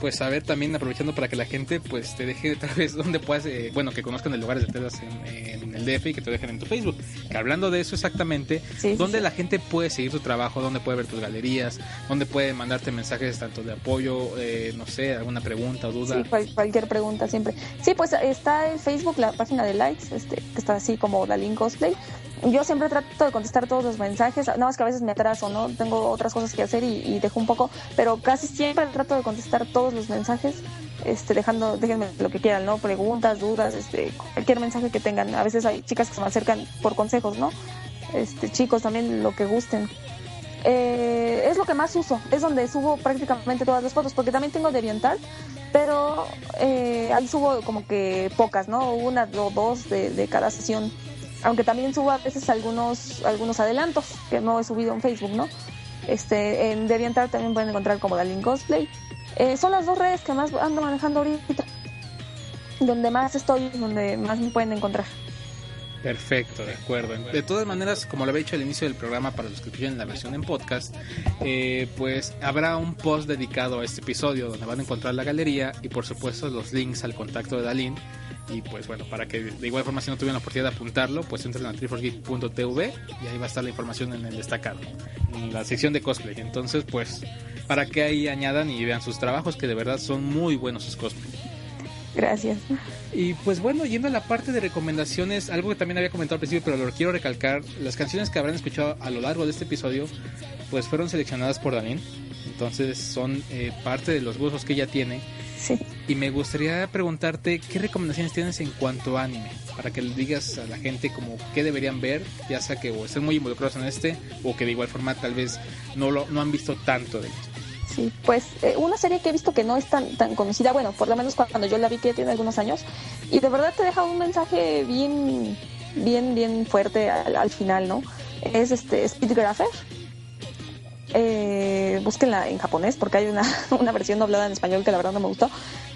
Pues a ver también aprovechando para que la gente pues te deje tal vez donde puedas, eh, bueno, que conozcan el lugares de telas en, en el DF y que te dejen en tu Facebook. Que hablando de eso exactamente, Sí, sí, ¿dónde sí. la gente puede seguir tu trabajo? ¿Dónde puede ver tus galerías? ¿Dónde puede mandarte mensajes tanto de apoyo, eh, no sé, alguna pregunta o duda? Sí, cual- cualquier pregunta siempre. Sí, pues está en Facebook la página de likes, este, que está así como Dalín Cosplay. Yo siempre trato de contestar todos los mensajes, nada más que a veces me atraso, ¿no? Tengo otras cosas que hacer y, dejo un poco, pero casi siempre trato de contestar todos los mensajes, este, dejando, déjenme lo que quieran, ¿no? Preguntas, dudas, este, cualquier mensaje que tengan. A veces hay chicas que se me acercan por consejos, ¿no? Este, chicos también lo que gusten. Eh, es lo que más uso, es donde subo prácticamente todas las fotos, porque también tengo DeviantArt, pero eh, ahí subo como que pocas, ¿no? Una o dos de, de cada sesión. Aunque también subo a veces algunos, algunos adelantos que no he subido en Facebook, ¿no? Este, en DeviantArt también pueden encontrar como Dalin Cosplay. Eh, son las dos redes que más ando manejando ahorita. Donde más estoy, donde más me pueden encontrar. Perfecto, de acuerdo. De todas maneras, como lo había dicho al inicio del programa, para los que escuchan la versión en podcast, eh, pues habrá un post dedicado a este episodio donde van a encontrar la galería y por supuesto los links al contacto de Dalín. Y pues bueno, para que de igual forma si no tuvieron la oportunidad de apuntarlo, pues entren a triforgeek.tv y ahí va a estar la información en el destacado, en la sección de cosplay. Entonces, pues para que ahí añadan y vean sus trabajos, que de verdad son muy buenos sus cosplays. Gracias. Y pues bueno, yendo a la parte de recomendaciones, algo que también había comentado al principio, pero lo quiero recalcar, las canciones que habrán escuchado a lo largo de este episodio, pues fueron seleccionadas por Danin, entonces son eh, parte de los gustos que ella tiene. Sí. Y me gustaría preguntarte qué recomendaciones tienes en cuanto a anime, para que le digas a la gente como qué deberían ver, ya sea que o estén muy involucrados en este, o que de igual forma tal vez no lo no han visto tanto de esto. Sí, pues eh, una serie que he visto que no es tan, tan conocida, bueno, por lo menos cuando yo la vi que tiene algunos años, y de verdad te deja un mensaje bien, bien, bien fuerte al, al final, ¿no? Es este Speedgrapher. Eh, búsquenla en japonés porque hay una, una versión doblada en español que la verdad no me gustó.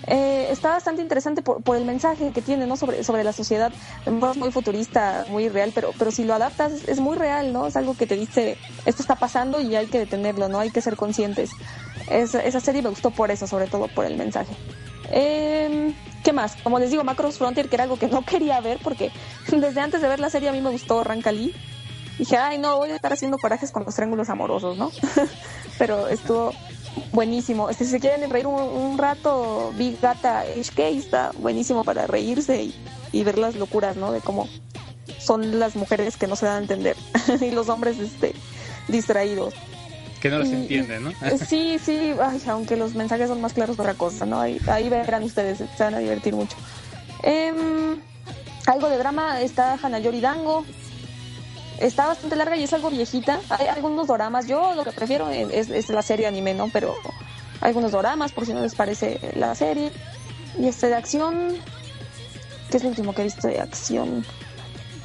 Eh, está bastante interesante por, por el mensaje que tiene, ¿no? Sobre, sobre la sociedad. Es muy futurista, muy real, pero, pero si lo adaptas es muy real, ¿no? Es algo que te dice, esto está pasando y hay que detenerlo, ¿no? Hay que ser conscientes. Es- esa serie me gustó por eso, sobre todo por el mensaje. Eh, ¿Qué más? Como les digo, Macross Frontier, que era algo que no quería ver porque desde antes de ver la serie a mí me gustó Rancali. dije, ay, no, voy a estar haciendo corajes con los triángulos amorosos, ¿no? Pero estuvo buenísimo. Este, si se quieren reír un, un rato, Big Gata HK está buenísimo para reírse y, y ver las locuras, ¿no? De cómo son las mujeres que no se dan a entender y los hombres este, distraídos. Que no los entienden, ¿no? Eh, Sí, sí, ay, aunque los mensajes son más claros otra cosa, ¿no? Ahí, ahí verán ustedes, se van a divertir mucho. Em, algo de drama está Hanayori Dango. Está bastante larga y es algo viejita. Hay algunos doramas. Yo lo que prefiero es, es la serie anime, ¿no? Pero hay algunos doramas, por si no les parece la serie. Y este de acción. ¿Qué es lo último que he visto de acción?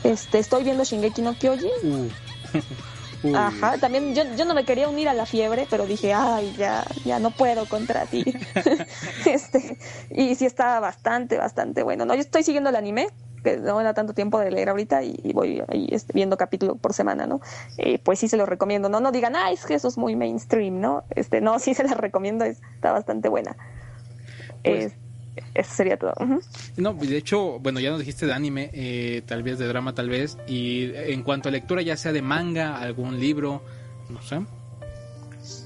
Este, estoy viendo Shingeki no Kyojin. Uh. Uy. Ajá, también yo, yo no me quería unir a la fiebre, pero dije, ay, ya, ya no puedo contra ti. este, y sí está bastante, bastante bueno. No, yo estoy siguiendo el anime, que no me da tanto tiempo de leer ahorita y, y voy ahí este, viendo capítulo por semana, ¿no? Eh, pues sí se lo recomiendo, ¿no? No digan, ay, es que eso es muy mainstream, ¿no? Este, no, sí se la recomiendo, está bastante buena. Pues- Eh, eso sería todo. No, de hecho, bueno, ya nos dijiste de anime, eh, tal vez de drama, tal vez. Y en cuanto a lectura, ya sea de manga, algún libro, no sé.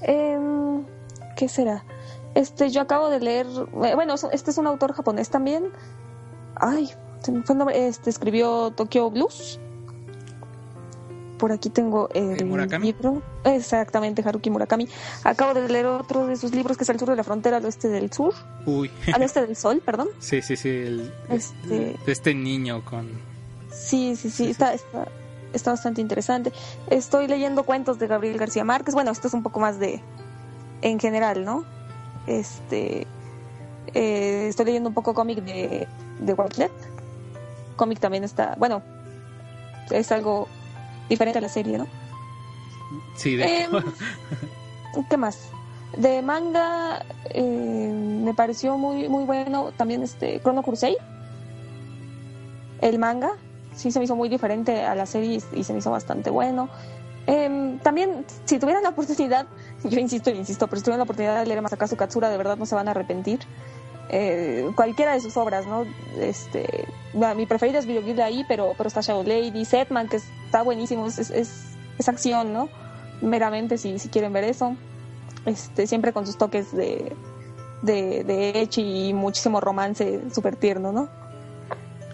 Em, ¿Qué será? Este, yo acabo de leer, eh, bueno, es- este es un autor japonés también. Ay, se me fue el nombre. Este escribió Tokyo Blues. Por aquí tengo el Murakami. libro. Exactamente, Haruki Murakami. Acabo de leer otro de sus libros que es al sur de la frontera, al oeste del sur, Uy, al oeste del sol, perdón. sí, sí, sí. el- Este- de este niño con. Sí, sí, sí, está, está, está bastante interesante. Estoy leyendo cuentos de Gabriel García Márquez. Bueno, esto es un poco más de, en general, ¿no? Este, eh, estoy leyendo un poco cómic de, de. Cómic también está, bueno, es algo diferente a la serie, ¿no? Sí, de Em, ¿Qué más? De manga eh, me pareció muy muy bueno también este Chrono Crusade. El manga sí se me hizo muy diferente a la serie y, y se me hizo bastante bueno. Em, también si tuvieran la oportunidad, yo insisto insisto, pero si tuvieran la oportunidad de leer Masakazu Katsura, de verdad no se van a arrepentir. Eh, cualquiera de sus obras, ¿no? Este, mi preferida es Video Gear de ahí, pero, pero está Shadow Lady, Setman, que está buenísimo, es, es, acción, ¿no? meramente si, si quieren ver eso. Este, siempre con sus toques de, de, de y muchísimo romance súper tierno, ¿no?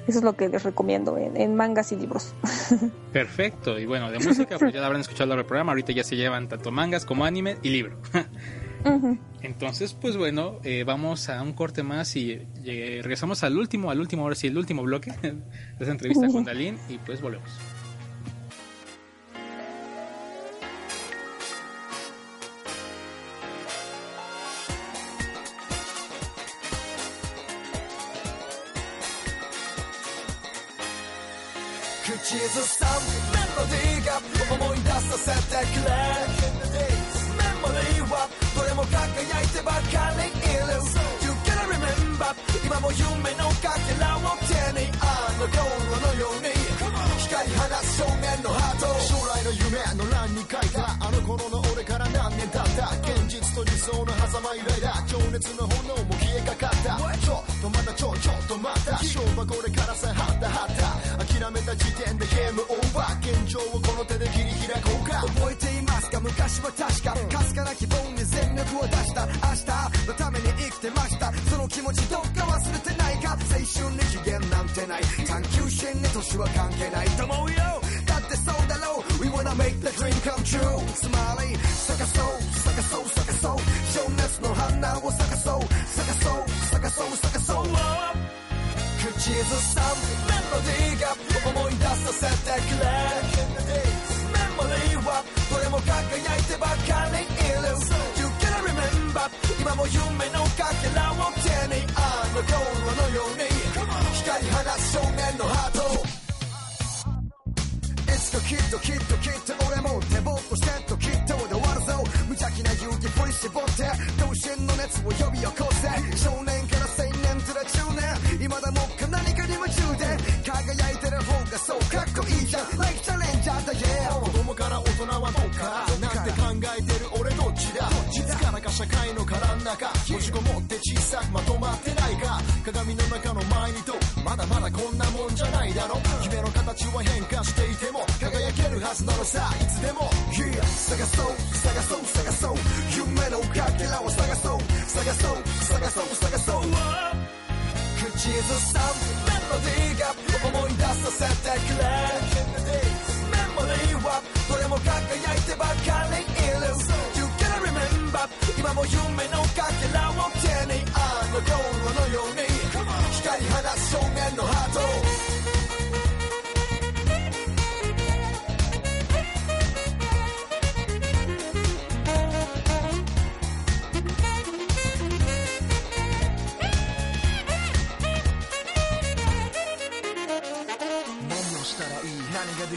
Eso es lo que les recomiendo en, en mangas y libros. Perfecto. Y bueno, de música, pues ya la habrán escuchado el programa. Ahorita ya se llevan tanto mangas como anime y libro. Entonces, pues bueno, eh, vamos a un corte más y eh, regresamos al último, al último, ahora sí, el último bloque de esa entrevista con Dalín y pues volvemos. 口輝いてばかりいる You gotta remember 今も夢のかけらを手にあの頃のように光り放つ少年のハート将来の夢の欄に書いたあの頃の俺から何年経った現実と理想の狭間以来だ情熱の炎も消えかかったちょっとまたちょちょっとまた勝負はこれからさはったはった諦めた時点でゲームオーバー現状をこの手で切り開こうか覚えていますか昔は確かかすかな希望にてました。その気持ちどっか忘れてないか。青春に期限なんてない。探求心に年は関係ないと思うよ。だってそうだろう。We wanna make the dream come true. つまり探そう探そう探そう情熱の花を探そう探そう探そう探そう口ずさむメロディーが思い出させてくれ。メモリーはどれも輝いてばかりいる。You gotta remember 今も夢のにあの頃のように光り放つ少年のハートいつかきっときっときっと俺も手ぼっこしてときっとで終わるぞ無邪気な勇気振り絞って同心の熱を呼び起こせ少年から青年ずら中年今だもっか何かに夢中で輝いてる方がそうかっこいいじゃん Like チャレンジャーだ Yeah 子供から大人はどうかなんて考えてる俺どっちだい。つからか社会の殻の中鏡の中の前にとまだまだこんなもんじゃないだろ。夢の形は変化していても輝けるはずなのさ。いつでも。Yeah 探そう。探そう。探そう。夢のかけらを探そう。探そう。探そう。探そう。口ずさむメロディーが思い出させてくれ。メモリーはどれも輝いてばかりいる。You gotta remember 今も夢の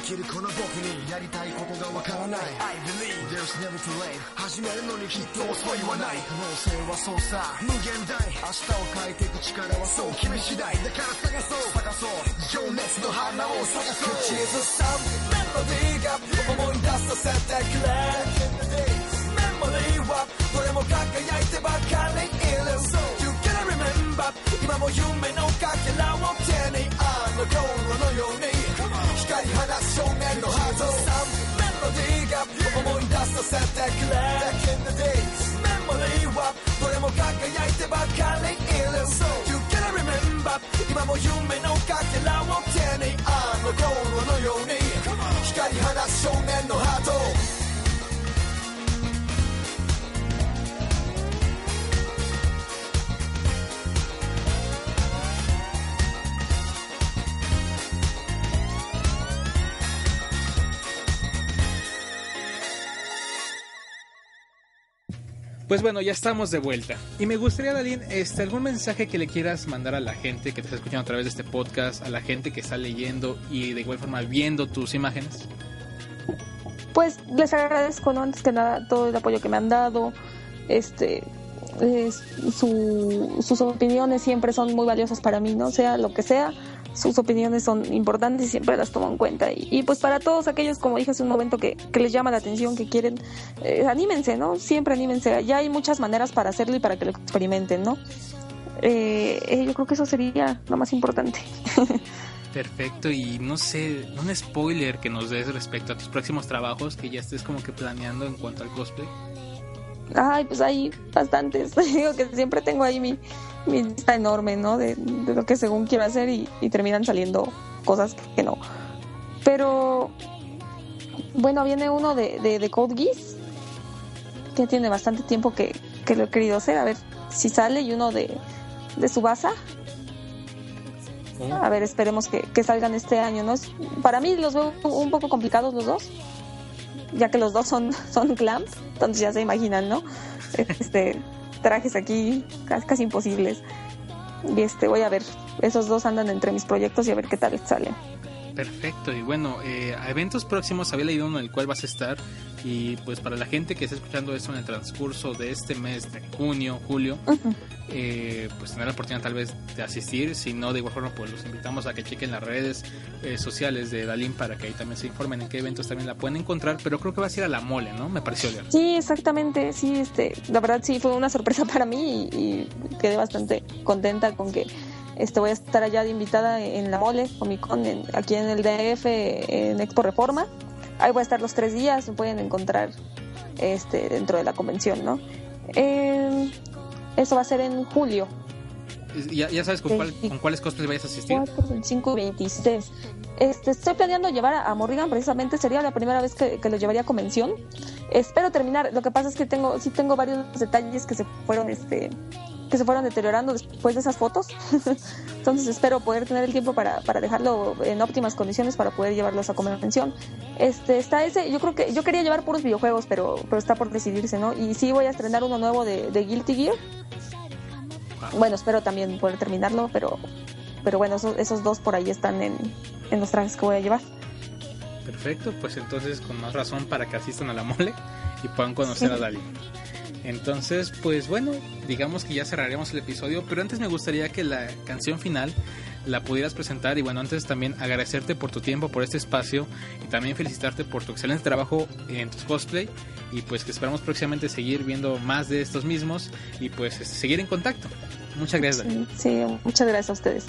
きるこの僕にやりたいことがわからない。I believe there's never too late. 始めるのにきっと遅いはない。可能性はそうさ。無限大。明日を変えていく力はそう君次第。だから探そう。探そう。情熱の花を探そう。口ずさむメロディーが思い出させてくれメモリーはどれも輝いてばかりいる You gotta remember 今も夢のかけらを手にあの頃のように。光り放つさせてくれ。メモリーはどれも輝いてばかり。いる You gotta remember 今も夢のかけらを手に。あの頃のように。光り放す少年のハート「Pues bueno, ya estamos de vuelta. Y me gustaría, Dalín, este, algún mensaje que le quieras mandar a la gente que te está escuchando a través de este podcast, a la gente que está leyendo y de igual forma viendo tus imágenes. Pues les agradezco, ¿no? Antes que nada, todo el apoyo que me han dado. Este. es- su- sus opiniones siempre son muy valiosas para mí, ¿no? Sea lo que sea, sus opiniones son importantes y siempre las tomo en cuenta. Y, y, pues para todos aquellos, como dije hace un momento, que, que les llama la atención, que quieren, eh, anímense, ¿no? Siempre anímense. Ya hay muchas maneras para hacerlo y para que lo experimenten, ¿no? Eh, eh, yo creo que eso sería lo más importante. Perfecto, y no sé, un spoiler que nos des respecto a tus próximos trabajos que ya estés como que planeando en cuanto al cosplay. Ay, pues hay bastantes. Digo que siempre tengo ahí mi, mi lista enorme, ¿no? De, de lo que según quiero hacer y, y terminan saliendo cosas que no. Pero, bueno, viene uno de, de, de Code Geass, que tiene bastante tiempo que, que lo he querido hacer. A ver si sale. Y uno de, de Subasa. A ver, esperemos que, que salgan este año, ¿no? Es- Para mí los veo un poco complicados los dos, ya que los dos son, son glam, entonces ya se imaginan, ¿no? Este, trajes aquí casi, imposibles. Y este, voy a ver, esos dos andan entre mis proyectos y a ver qué tal salen. Perfecto, y bueno, eh, a eventos próximos había leído uno en el cual vas a estar y pues para la gente que está escuchando eso en el transcurso de este mes de junio, julio, eh, pues tener la oportunidad tal vez de asistir, si no de igual forma pues los invitamos a que chequen las redes eh, sociales de Dalín para que ahí también se informen en qué eventos también la pueden encontrar, pero creo que va a ir a la mole, ¿no? Me pareció leer. Sí, exactamente, sí, este, la verdad sí fue una sorpresa para mí y, y quedé bastante contenta con que este voy a estar allá de invitada en la Mole Comic Con en- aquí en el DF en Expo Reforma. Ahí voy a estar los tres días, me pueden encontrar este dentro de la convención, ¿no? Eh, eso va a ser en julio, Ya, ya sabes con, cuál, con cuáles cosplays vayas a asistir. 4, 25 y 26. Este, estoy planeando llevar a, a Morrigan precisamente, sería la primera vez que, que lo llevaría a convención. Espero terminar, lo que pasa es que tengo, sí tengo varios detalles que se fueron, este, que se fueron deteriorando después de esas fotos. Entonces espero poder tener el tiempo para, para dejarlo en óptimas condiciones para poder llevarlos a convención. Este, está ese, yo creo que, yo quería llevar puros videojuegos, pero, pero está por decidirse, ¿no? Y sí voy a estrenar uno nuevo de, de Guilty Gear. Bueno, espero también poder terminarlo, pero, pero bueno, esos, esos dos por ahí están en, en los trajes que voy a llevar. Perfecto, pues entonces con más razón para que asistan a la mole y puedan conocer a Dalí. Entonces, pues bueno, digamos que ya cerraremos el episodio, pero antes me gustaría que la canción final la pudieras presentar y bueno, antes también agradecerte por tu tiempo, por este espacio y también felicitarte por tu excelente trabajo en tus cosplay y pues que esperamos próximamente seguir viendo más de estos mismos y pues seguir en contacto. Muchas gracias. Sí, sí, muchas gracias a ustedes.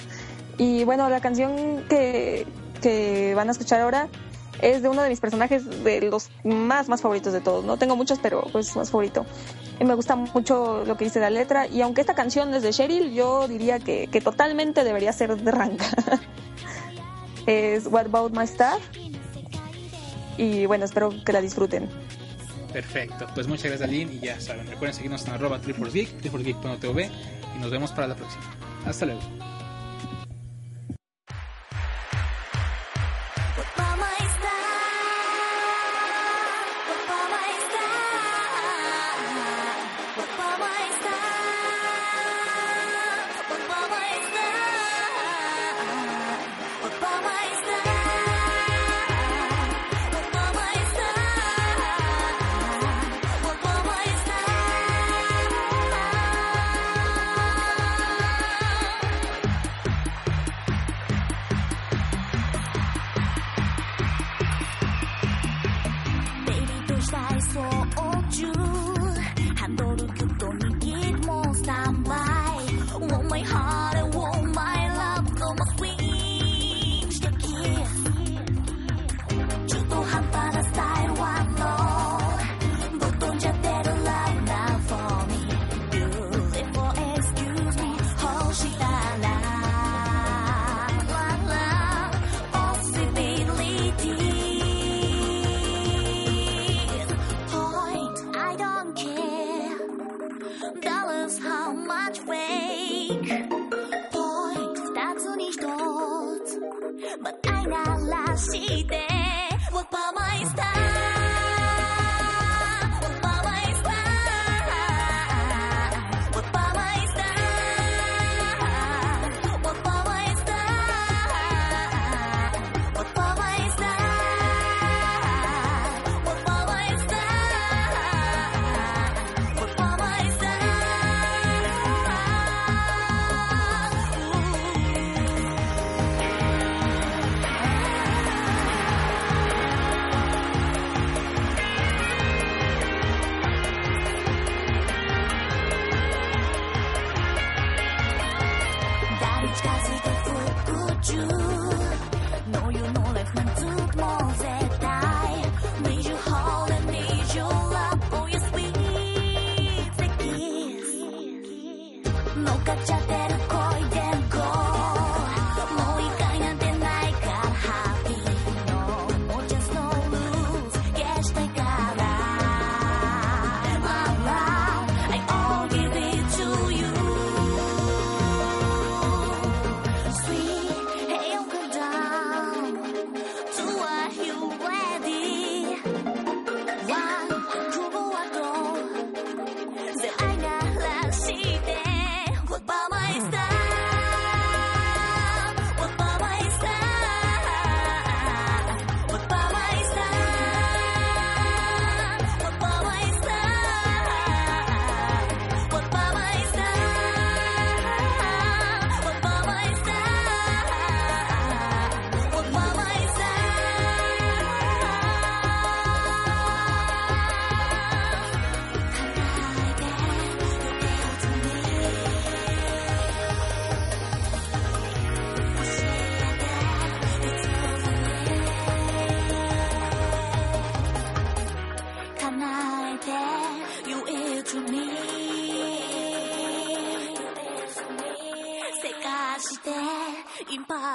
Y bueno, la canción que, que van a escuchar ahora es de uno de mis personajes de los más, más favoritos de todos, ¿no? Tengo muchos, pero pues más favorito. Y me gusta mucho lo que dice la letra. Y aunque esta canción es de Cheryl, yo diría que, que totalmente debería ser de Ranka. es What About My Star. Y bueno, espero que la disfruten. Perfecto, pues muchas gracias Aline y ya saben, recuerden seguirnos en arroba triforcegeek, triforcegeek.tv y nos vemos para la próxima. Hasta luego.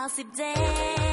gossip day.